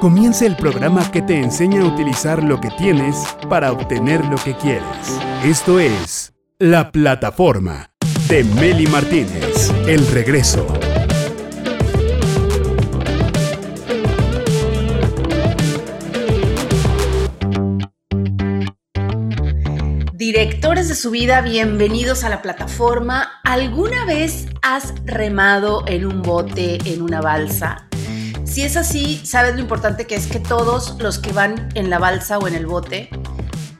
Comienza el programa que te enseña a utilizar lo que tienes para obtener lo que quieres. Esto es La Plataforma de Meli Martínez. El regreso. Directores de su vida, bienvenidos a la plataforma. ¿Alguna vez has remado en un bote, en una balsa? Si es así, sabes lo importante que es que todos los que van en la balsa o en el bote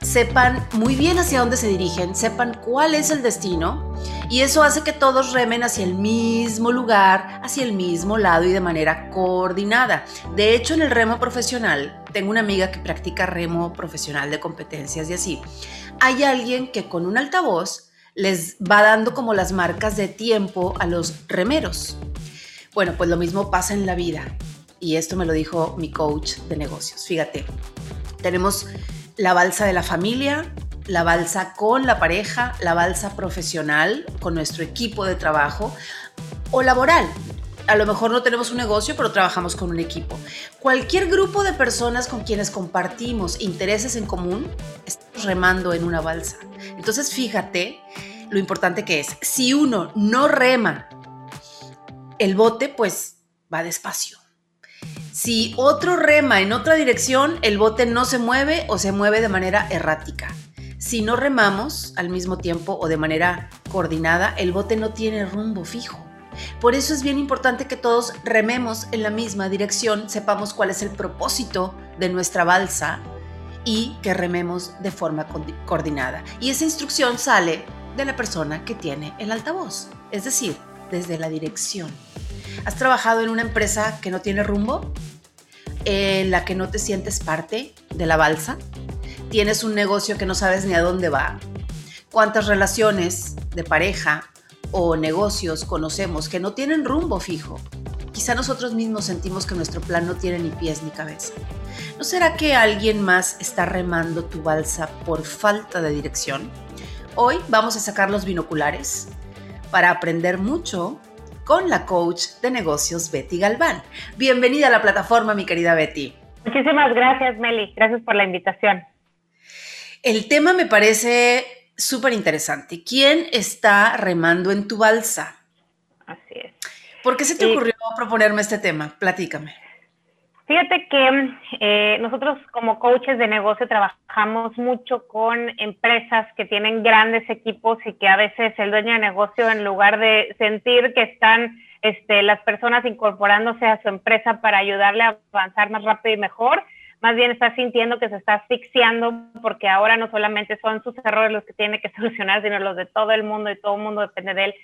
sepan muy bien hacia dónde se dirigen, sepan cuál es el destino y eso hace que todos remen hacia el mismo lugar, hacia el mismo lado y de manera coordinada. De hecho, en el remo profesional, tengo una amiga que practica remo profesional de competencias y así, hay alguien que con un altavoz les va dando como las marcas de tiempo a los remeros. Bueno, pues lo mismo pasa en la vida. Y esto me lo dijo mi coach de negocios. Fíjate, tenemos la balsa de la familia, la balsa con la pareja, la balsa profesional con nuestro equipo de trabajo o laboral. A lo mejor no tenemos un negocio, pero trabajamos con un equipo. Cualquier grupo de personas con quienes compartimos intereses en común, estamos remando en una balsa. Entonces fíjate lo importante que es. Si uno no rema el bote, pues va despacio si otro rema en otra dirección, el bote no se mueve o se mueve de manera errática. Si no remamos al mismo tiempo o de manera coordinada, el bote no tiene rumbo fijo. Por eso es bien importante que todos rememos en la misma dirección, sepamos cuál es el propósito de nuestra balsa y que rememos de forma coordinada. Y esa instrucción sale de la persona que tiene el altavoz, es decir, desde la dirección. ¿Has trabajado en una empresa que no tiene rumbo? ¿En la que no te sientes parte de la balsa? ¿Tienes un negocio que no sabes ni a dónde va? ¿Cuántas relaciones de pareja o negocios conocemos que no tienen rumbo fijo? Quizá nosotros mismos sentimos que nuestro plan no tiene ni pies ni cabeza. ¿No será que alguien más está remando tu balsa por falta de dirección? Hoy vamos a sacar los binoculares para aprender mucho con la coach de negocios Betty Galván. Bienvenida a la plataforma, mi querida Betty. Muchísimas gracias, Meli. Gracias por la invitación. El tema me parece súper interesante. ¿Quién está remando en tu balsa? Así es. ¿Por qué se te ocurrió proponerme este tema? Platícame. Fíjate que eh, nosotros como coaches de negocio trabajamos mucho con empresas que tienen grandes equipos y que a veces el dueño de negocio en lugar de sentir que están este, las personas incorporándose a su empresa para ayudarle a avanzar más rápido y mejor, más bien está sintiendo que se está asfixiando porque ahora no solamente son sus errores los que tiene que solucionar, sino los de todo el mundo y todo el mundo depende de él.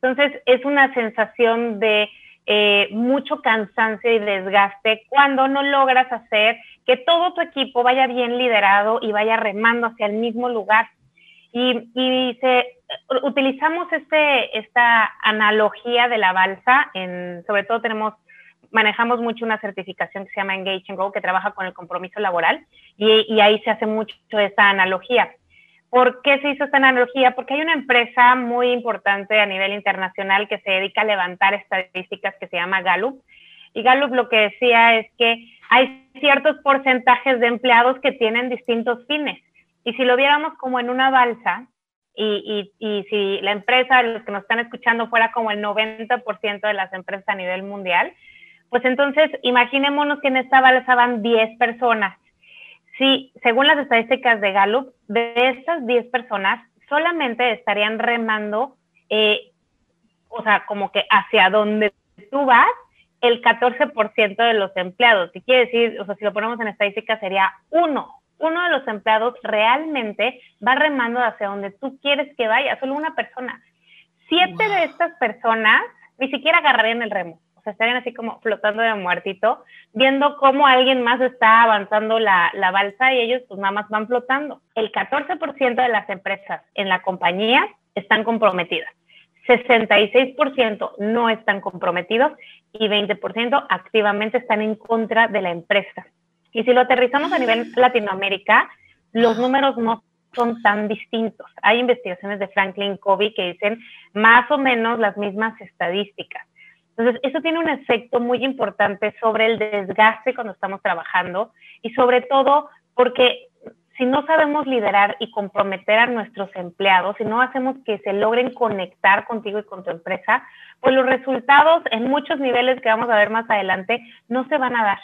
Entonces es una sensación de eh, mucho cansancio y desgaste cuando no logras hacer que todo tu equipo vaya bien liderado y vaya remando hacia el mismo lugar. Y, y utilizamos este, esta analogía de la balsa, en, sobre todo tenemos, manejamos mucho una certificación que se llama Engage and Go, que trabaja con el compromiso laboral, y, y ahí se hace mucho esta analogía. ¿Por qué se hizo esta analogía? Porque hay una empresa muy importante a nivel internacional que se dedica a levantar estadísticas que se llama Gallup. Y Gallup lo que decía es que hay ciertos porcentajes de empleados que tienen distintos fines. Y si lo viéramos como en una balsa, y, si la empresa, los que nos están escuchando, fuera como el 90% de las empresas a nivel mundial, pues entonces imaginémonos que en esta balsa van 10 personas Sí, según las estadísticas de Gallup, de estas 10 personas, solamente estarían remando, eh, o sea, como que hacia donde tú vas, el 14% de los empleados. ¿Qué quiere decir? O sea, si lo ponemos en estadísticas, sería uno. Uno de los empleados realmente va remando hacia donde tú quieres que vaya, solo una persona. Siete de estas personas ni siquiera agarrarían el remo o sea, estarían así como flotando de muertito, viendo cómo alguien más está avanzando la, la balsa y ellos pues nada más van flotando. El 14% de las empresas en la compañía están comprometidas. 66% no están comprometidos y 20% activamente están en contra de la empresa. Y si lo aterrizamos a nivel Latinoamérica, los números no son tan distintos. Hay investigaciones de Franklin Covey que dicen más o menos las mismas estadísticas. Entonces, eso tiene un efecto muy importante sobre el desgaste cuando estamos trabajando y sobre todo porque si no sabemos liderar y comprometer a nuestros empleados, si no hacemos que se logren conectar contigo y con tu empresa, pues los resultados en muchos niveles que vamos a ver más adelante no se van a dar.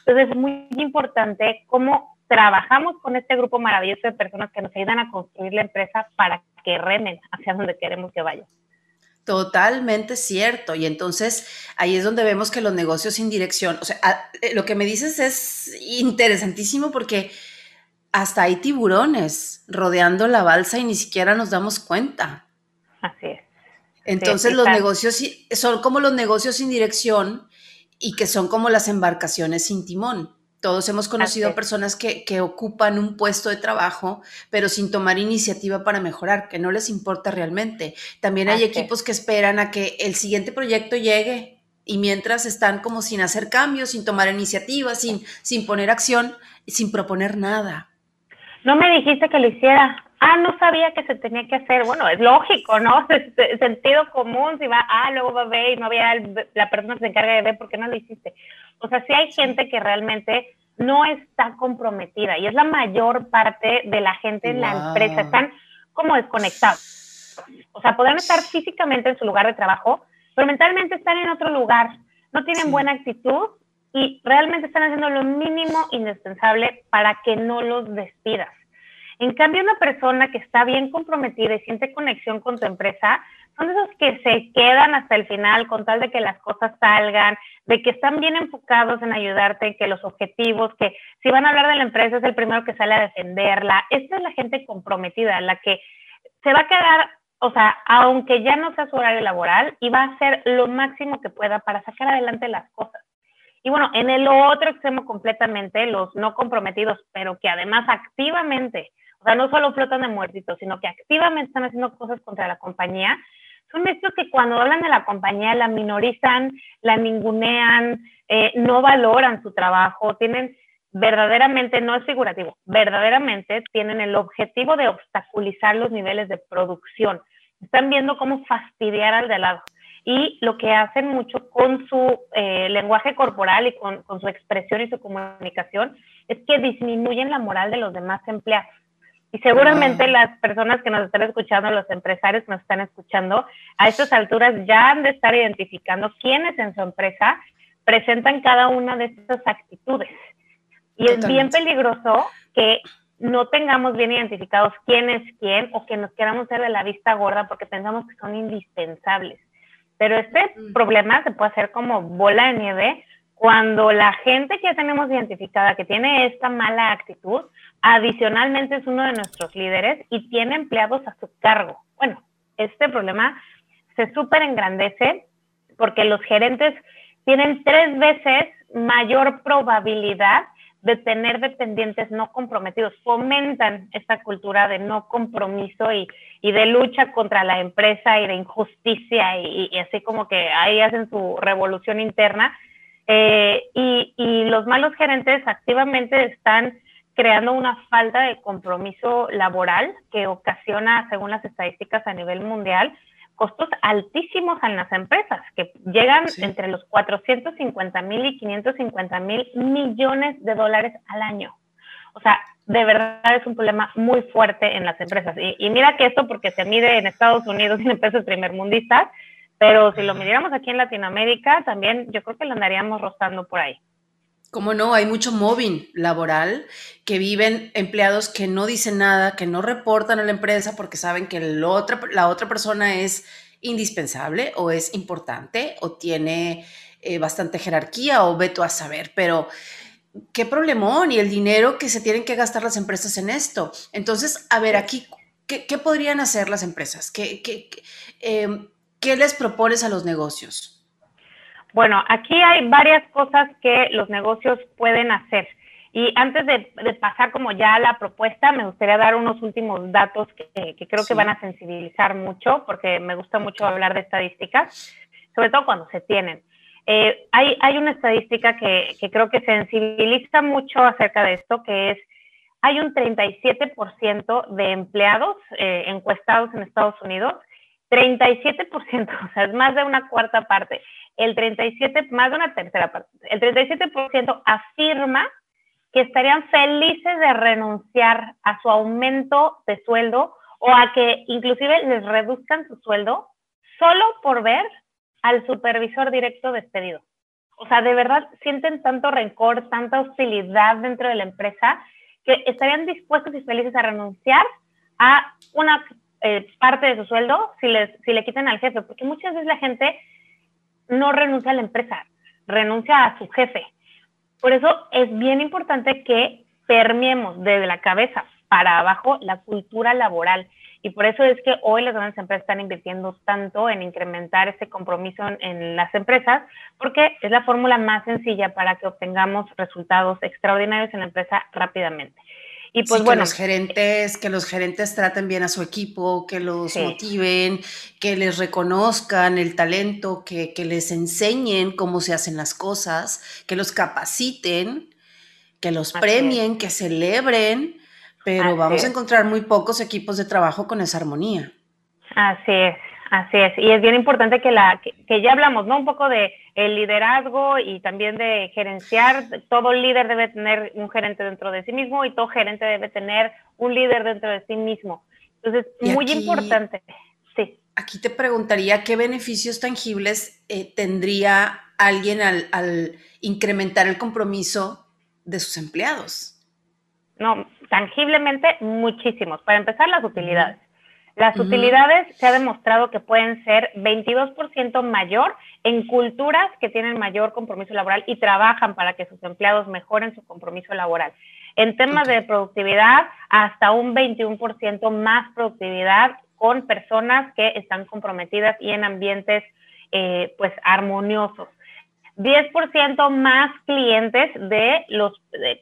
Entonces es muy importante cómo trabajamos con este grupo maravilloso de personas que nos ayudan a construir la empresa para que remen hacia donde queremos que vaya. Totalmente cierto. Y entonces ahí es donde vemos que los negocios sin dirección, o sea, eh, lo que me dices es interesantísimo porque hasta hay tiburones rodeando la balsa y ni siquiera nos damos cuenta. Así es. Entonces los negocios son como los negocios sin dirección y que son como las embarcaciones sin timón. Todos hemos conocido personas que, que, ocupan un puesto de trabajo, pero sin tomar iniciativa para mejorar, que no les importa realmente. También hay equipos que esperan a que el siguiente proyecto llegue y mientras están como sin hacer cambios, sin tomar iniciativa, sin, sin poner acción, sin proponer nada no me dijiste que lo hiciera. Ah, no sabía que se tenía que hacer. Bueno, es lógico, ¿no? Sentido común, si va ah, luego va a ver y no había la persona que se encarga de ver, ¿por qué no lo hiciste? O sea, sí hay gente que realmente no está comprometida y es la mayor parte de la gente en la empresa. Están como desconectados. O sea, podrán estar físicamente en su lugar de trabajo, pero mentalmente están en otro lugar. No tienen buena actitud y realmente están haciendo lo mínimo indispensable para que no los despidas. En cambio, una persona que está bien comprometida y siente conexión con tu empresa, son esos que se quedan hasta el final con tal de que las cosas salgan, de que están bien enfocados en ayudarte, que los objetivos, que si van a hablar de la empresa es el primero que sale a defenderla. Esta es la gente comprometida, la que se va a quedar, o sea, aunque ya no sea su horario laboral, y va a hacer lo máximo que pueda para sacar adelante las cosas. Y bueno, en el otro extremo completamente, los no comprometidos, pero que además activamente, o sea, no solo flotan de muertitos, sino que activamente están haciendo cosas contra la compañía, son estos que cuando hablan de la compañía la minorizan, la ningunean, eh, no valoran su trabajo, tienen verdaderamente, no es figurativo, verdaderamente tienen el objetivo de obstaculizar los niveles de producción. Están viendo cómo fastidiar al de lado y lo que hacen mucho con su eh, lenguaje corporal y con, su expresión y su comunicación es que disminuyen la moral de los demás empleados. Y seguramente las personas que nos están escuchando, los empresarios que nos están escuchando, a estas alturas ya han de estar identificando quiénes en su empresa presentan cada una de estas actitudes. Y es bien peligroso que no tengamos bien identificados quién es quién o que nos queramos ser de la vista gorda porque pensamos que son indispensables. Pero este mm. problema se puede hacer como bola de nieve cuando la gente que ya tenemos identificada que tiene esta mala actitud, adicionalmente es uno de nuestros líderes y tiene empleados a su cargo. Bueno, este problema se súper engrandece porque los gerentes tienen tres veces mayor probabilidad de tener dependientes no comprometidos, fomentan esta cultura de no compromiso y, de lucha contra la empresa y de injusticia y, así como que ahí hacen su revolución interna. Eh, y, y los malos gerentes activamente están creando una falta de compromiso laboral que ocasiona, según las estadísticas a nivel mundial, costos altísimos en las empresas, que llegan entre los 450 mil y 550 mil millones de dólares al año. O sea, de verdad es un problema muy fuerte en las empresas. Y, mira que esto porque se mide en Estados Unidos y en empresas primermundistas, pero si lo midiéramos aquí en Latinoamérica, también yo creo que lo andaríamos rozando por ahí. ¿Cómo no? Hay mucho mobbing laboral que viven empleados que no dicen nada, que no reportan a la empresa porque saben que la otra, persona es indispensable o es importante o tiene eh, bastante jerarquía o veto a saber, pero qué problemón y el dinero que se tienen que gastar las empresas en esto. Entonces, a ver, aquí, ¿qué, podrían hacer las empresas? ¿Qué, qué, em, ¿Qué les propones a los negocios? Bueno, aquí hay varias cosas que los negocios pueden hacer. Y antes de, pasar como ya a la propuesta, me gustaría dar unos últimos datos que, creo que van a sensibilizar mucho, porque me gusta mucho hablar de estadísticas, sobre todo cuando se tienen. Eh, hay, hay, una estadística que, creo que sensibiliza mucho acerca de esto, que es, hay un 37% de empleados eh, encuestados en Estados Unidos 37%, o sea, es más de una cuarta parte, el 37, más de una tercera parte, el 37% afirma que estarían felices de renunciar a su aumento de sueldo o a que inclusive les reduzcan su sueldo solo por ver al supervisor directo despedido. O sea, de verdad sienten tanto rencor, tanta hostilidad dentro de la empresa que estarían dispuestos y felices a renunciar a una eh, parte de su sueldo si, les, si le quitan al jefe, porque muchas veces la gente no renuncia a la empresa, renuncia a su jefe. Por eso es bien importante que permeemos desde la cabeza para abajo la cultura laboral. Y por eso es que hoy las grandes empresas están invirtiendo tanto en incrementar ese compromiso en, las empresas, porque es la fórmula más sencilla para que obtengamos resultados extraordinarios en la empresa rápidamente. Y pues bueno. Que los gerentes, que los gerentes traten bien a su equipo, que los motiven, que les reconozcan el talento, que, que, les enseñen cómo se hacen las cosas, que los capaciten, que los premien, que celebren pero vamos a encontrar muy pocos equipos de trabajo con esa armonía. Así es, así es. Y es bien importante que, la, que, ya hablamos, ¿no? Un poco de el liderazgo y también de gerenciar. Todo líder debe tener un gerente dentro de sí mismo y todo gerente debe tener un líder dentro de sí mismo. Entonces, muy importante. Sí. Aquí te preguntaría qué beneficios tangibles eh, tendría alguien al, al incrementar el compromiso de sus empleados. No, tangiblemente muchísimos. Para empezar, las utilidades. Las utilidades se ha demostrado que pueden ser 22% mayor en culturas que tienen mayor compromiso laboral y trabajan para que sus empleados mejoren su compromiso laboral. En temas de productividad, hasta un 21% más productividad con personas que están comprometidas y en ambientes eh, pues armoniosos. 10% más clientes de los,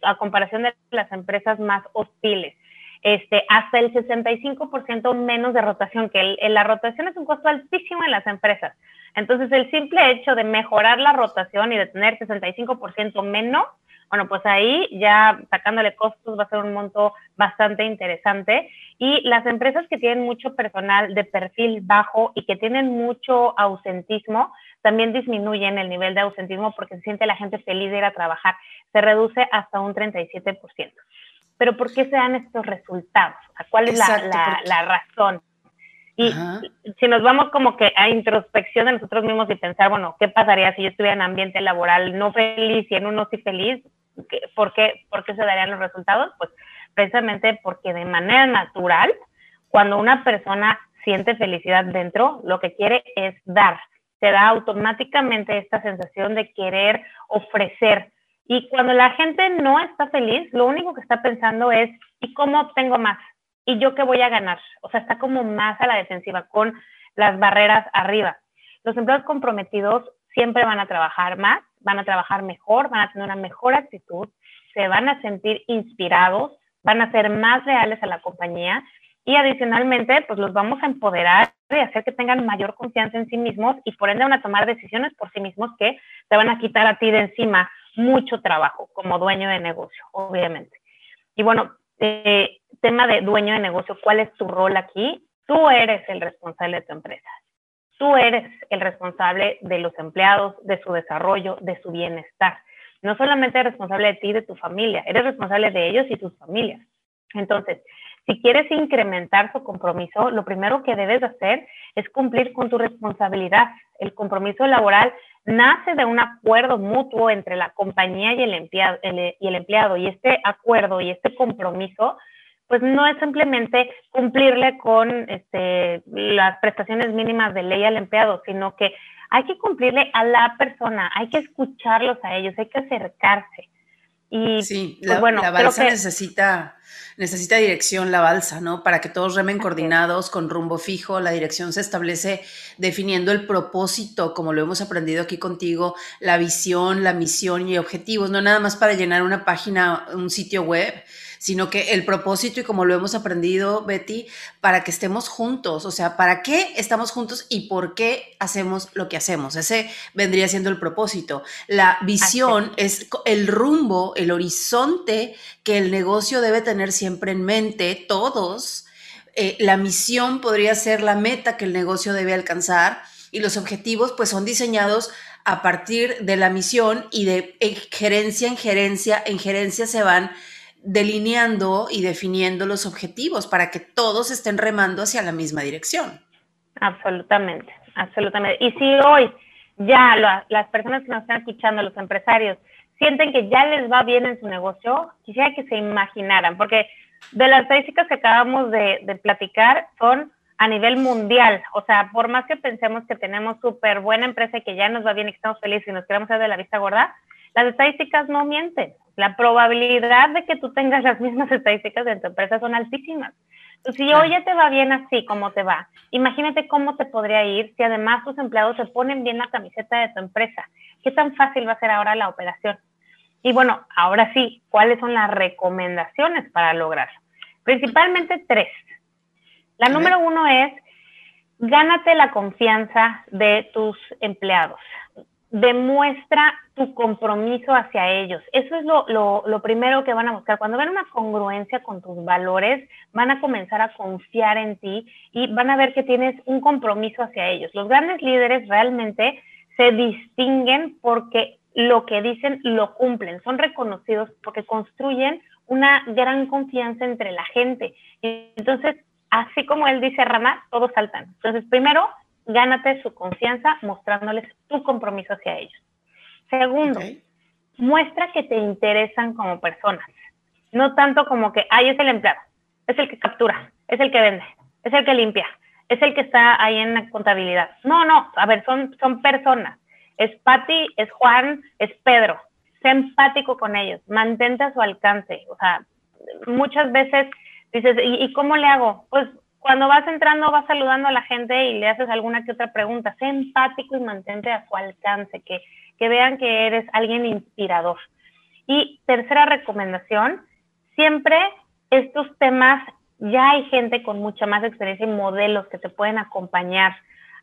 a comparación de las empresas más hostiles. Este, hasta el 65% menos de rotación, que la rotación es un costo altísimo en las empresas. Entonces, el simple hecho de mejorar la rotación y de tener 65% menos, bueno, pues ahí ya sacándole costos va a ser un monto bastante interesante. Y las empresas que tienen mucho personal de perfil bajo y que tienen mucho ausentismo, también disminuyen el nivel de ausentismo porque se siente la gente feliz de ir a trabajar. Se reduce hasta un 37%. Pero ¿por qué se dan estos resultados? ¿Cuál es la, razón? Y si nos vamos como que a introspección de nosotros mismos y pensar, bueno, ¿qué pasaría si yo estuviera en ambiente laboral no feliz y en uno sí feliz? ¿Por qué, ¿Por qué se darían los resultados? Pues precisamente porque de manera natural, cuando una persona siente felicidad dentro, lo que quiere es dar te da automáticamente esta sensación de querer ofrecer. Y cuando la gente no está feliz, lo único que está pensando es, ¿y cómo obtengo más? ¿Y yo qué voy a ganar? O sea, está como más a la defensiva, con las barreras arriba. Los empleados comprometidos siempre van a trabajar más, van a trabajar mejor, van a tener una mejor actitud, se van a sentir inspirados, van a ser más reales a la compañía y adicionalmente, pues los vamos a empoderar y hacer que tengan mayor confianza en sí mismos y por ende van a tomar decisiones por sí mismos que te van a quitar a ti de encima mucho trabajo como dueño de negocio, obviamente. Y bueno, eh, tema de dueño de negocio, ¿cuál es tu rol aquí? Tú eres el responsable de tu empresa. Tú eres el responsable de los empleados, de su desarrollo, de su bienestar. No solamente responsable de ti de tu familia, eres responsable de ellos y tus familias. Entonces, si quieres incrementar su compromiso, lo primero que debes hacer es cumplir con tu responsabilidad. El compromiso laboral nace de un acuerdo mutuo entre la compañía y el empleado, y, el empleado, y este acuerdo y este compromiso pues no es simplemente cumplirle con este, las prestaciones mínimas de ley al empleado, sino que hay que cumplirle a la persona, hay que escucharlos a ellos, hay que acercarse. Y sí, pues, la, bueno, la necesita, necesita dirección, la balsa, ¿no? Para que todos remen coordinados, con rumbo fijo. La dirección se establece definiendo el propósito, como lo hemos aprendido aquí contigo, la visión, la misión y objetivos, no nada más para llenar una página, un sitio web, sino que el propósito y como lo hemos aprendido, Betty, para que estemos juntos, o sea, ¿para qué estamos juntos y por qué hacemos lo que hacemos? Ese vendría siendo el propósito. La visión es el rumbo, el horizonte que el negocio debe tener siempre en mente, todos. Eh, la misión podría ser la meta que el negocio debe alcanzar y los objetivos pues son diseñados a partir de la misión y de gerencia en gerencia, en gerencia se van delineando y definiendo los objetivos para que todos estén remando hacia la misma dirección. Absolutamente, absolutamente. Y si hoy ya las personas que nos están escuchando, los empresarios, sienten que ya les va bien en su negocio, quisiera que se imaginaran, porque de las estadísticas que acabamos de, platicar son a nivel mundial. O sea, por más que pensemos que tenemos súper buena empresa y que ya nos va bien y que estamos felices y nos queremos hacer de la vista gorda, las estadísticas no mienten. La probabilidad de que tú tengas las mismas estadísticas de tu empresa son altísimas. Si hoy ya te va bien así como te va, imagínate cómo te podría ir si además tus empleados se ponen bien la camiseta de tu empresa. ¿Qué tan fácil va a ser ahora la operación? Y bueno, ahora sí, ¿cuáles son las recomendaciones para lograrlo? Principalmente tres. La número uno es, gánate la confianza de tus empleados. Demuestra tu compromiso hacia ellos. Eso es lo, primero que van a buscar. Cuando ven una congruencia con tus valores, van a comenzar a confiar en ti y van a ver que tienes un compromiso hacia ellos. Los grandes líderes realmente se distinguen porque lo que dicen lo cumplen, son reconocidos porque construyen una gran confianza entre la gente. Entonces, así como él dice Rama, todos saltan. Entonces, primero, gánate su confianza mostrándoles tu compromiso hacia ellos. Segundo, muestra que te interesan como personas. No tanto como que, ay, es el empleado, es el que captura, es el que vende, es el que limpia, es el que está ahí en la contabilidad. No, no, a ver, son, son personas. Es Patti, es Juan, es Pedro. Sé empático con ellos, mantente a su alcance. O sea, muchas veces dices, ¿y, ¿y cómo le hago? Pues cuando vas entrando, vas saludando a la gente y le haces alguna que otra pregunta. Sé empático y mantente a su alcance, que, que vean que eres alguien inspirador. Y tercera recomendación, siempre estos temas, ya hay gente con mucha más experiencia y modelos que te pueden acompañar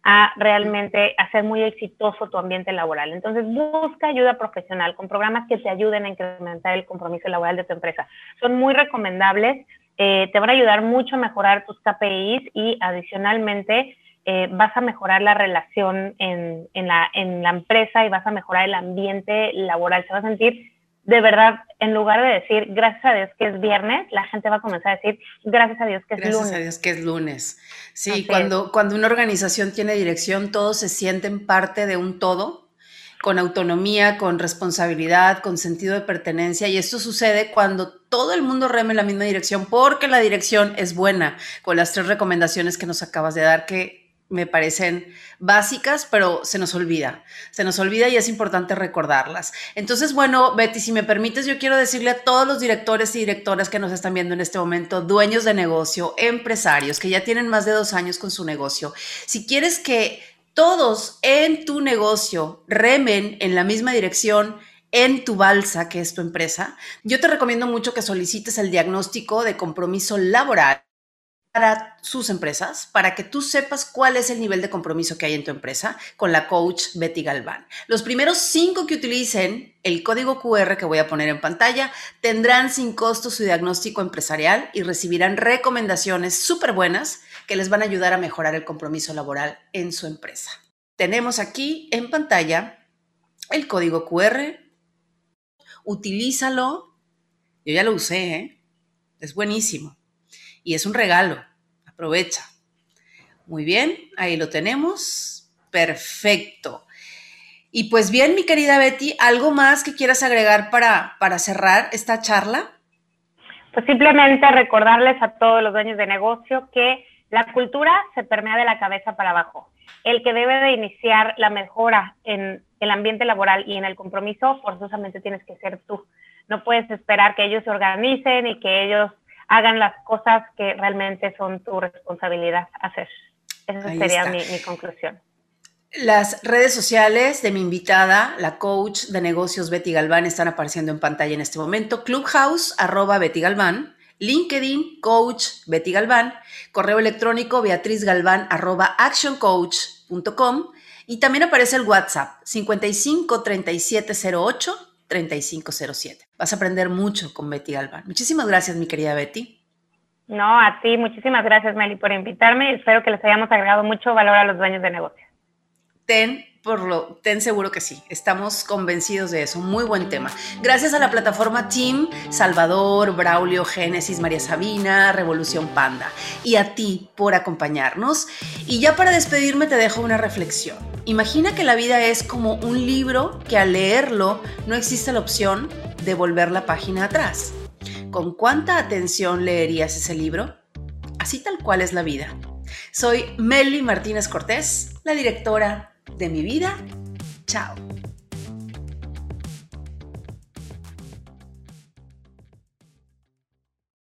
a realmente hacer muy exitoso tu ambiente laboral. Entonces, busca ayuda profesional con programas que te ayuden a incrementar el compromiso laboral de tu empresa. Son muy recomendables eh, te van a ayudar mucho a mejorar tus KPIs y adicionalmente eh, vas a mejorar la relación en, la, en la empresa y vas a mejorar el ambiente laboral. Se va a sentir de verdad, en lugar de decir gracias a Dios que es viernes, la gente va a comenzar a decir gracias a Dios que es lunes. Gracias a Dios que es lunes. Sí, cuando, cuando una organización tiene dirección, todos se sienten parte de un todo con autonomía, con responsabilidad, con sentido de pertenencia. Y esto sucede cuando todo el mundo reme en la misma dirección, porque la dirección es buena, con las tres recomendaciones que nos acabas de dar, que me parecen básicas, pero se nos olvida. Se nos olvida y es importante recordarlas. Entonces, bueno, Betty, si me permites, yo quiero decirle a todos los directores y directoras que nos están viendo en este momento, dueños de negocio, empresarios que ya tienen más de dos años con su negocio, si quieres que todos en tu negocio remen en la misma dirección en tu balsa, que es tu empresa, yo te recomiendo mucho que solicites el diagnóstico de compromiso laboral para sus empresas, para que tú sepas cuál es el nivel de compromiso que hay en tu empresa con la coach Betty Galván. Los primeros cinco que utilicen el código QR que voy a poner en pantalla tendrán sin costo su diagnóstico empresarial y recibirán recomendaciones súper buenas que les van a ayudar a mejorar el compromiso laboral en su empresa. Tenemos aquí en pantalla el código QR. Utilízalo. Yo ya lo usé, ¿eh? es buenísimo. Y es un regalo. Aprovecha. Muy bien, ahí lo tenemos. Perfecto. Y pues bien, mi querida Betty, ¿algo más que quieras agregar para, para cerrar esta charla? Pues simplemente recordarles a todos los dueños de negocio que la cultura se permea de la cabeza para abajo. El que debe de iniciar la mejora en el ambiente laboral y en el compromiso, forzosamente tienes que ser tú. No puedes esperar que ellos se organicen y que ellos hagan las cosas que realmente son tu responsabilidad hacer. Esa sería mi, mi, conclusión. Las redes sociales de mi invitada, la coach de negocios Betty Galván, están apareciendo en pantalla en este momento. Clubhouse, arroba Betty Galván. LinkedIn, coach Betty Galván, correo electrónico Beatriz Galván arroba actioncoach.com y también aparece el WhatsApp 55 3708 3507. Vas a aprender mucho con Betty Galván. Muchísimas gracias, mi querida Betty. No, a ti, muchísimas gracias, Meli, por invitarme. Espero que les hayamos agregado mucho valor a los dueños de negocio. Ten por lo, ten seguro que sí, estamos convencidos de eso. Muy buen tema. Gracias a la plataforma Team, Salvador, Braulio, Génesis, María Sabina, Revolución Panda. Y a ti por acompañarnos. Y ya para despedirme te dejo una reflexión. Imagina que la vida es como un libro que al leerlo no existe la opción de volver la página atrás. ¿Con cuánta atención leerías ese libro? Así tal cual es la vida. Soy Meli Martínez Cortés, la directora de mi vida. Chao.